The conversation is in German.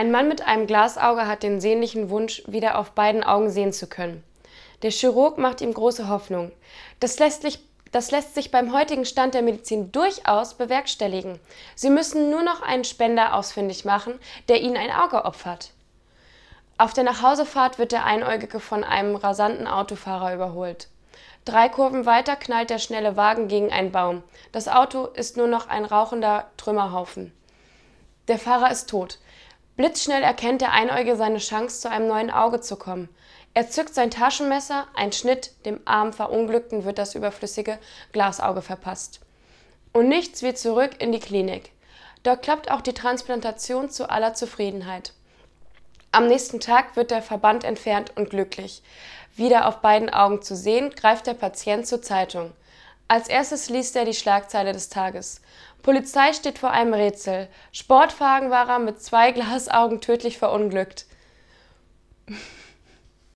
Ein Mann mit einem Glasauge hat den sehnlichen Wunsch, wieder auf beiden Augen sehen zu können. Der Chirurg macht ihm große Hoffnung. Das lässt, sich, das lässt sich beim heutigen Stand der Medizin durchaus bewerkstelligen. Sie müssen nur noch einen Spender ausfindig machen, der ihnen ein Auge opfert. Auf der Nachhausefahrt wird der Einäugige von einem rasanten Autofahrer überholt. Drei Kurven weiter knallt der schnelle Wagen gegen einen Baum. Das Auto ist nur noch ein rauchender Trümmerhaufen. Der Fahrer ist tot. Blitzschnell erkennt der Einäugige seine Chance, zu einem neuen Auge zu kommen. Er zückt sein Taschenmesser, ein Schnitt, dem armen Verunglückten wird das überflüssige Glasauge verpasst. Und nichts wie zurück in die Klinik. Dort klappt auch die Transplantation zu aller Zufriedenheit. Am nächsten Tag wird der Verband entfernt und glücklich. Wieder auf beiden Augen zu sehen, greift der Patient zur Zeitung. Als erstes liest er die Schlagzeile des Tages. Polizei steht vor einem Rätsel. Sportwagenfahrer mit zwei Glasaugen tödlich verunglückt.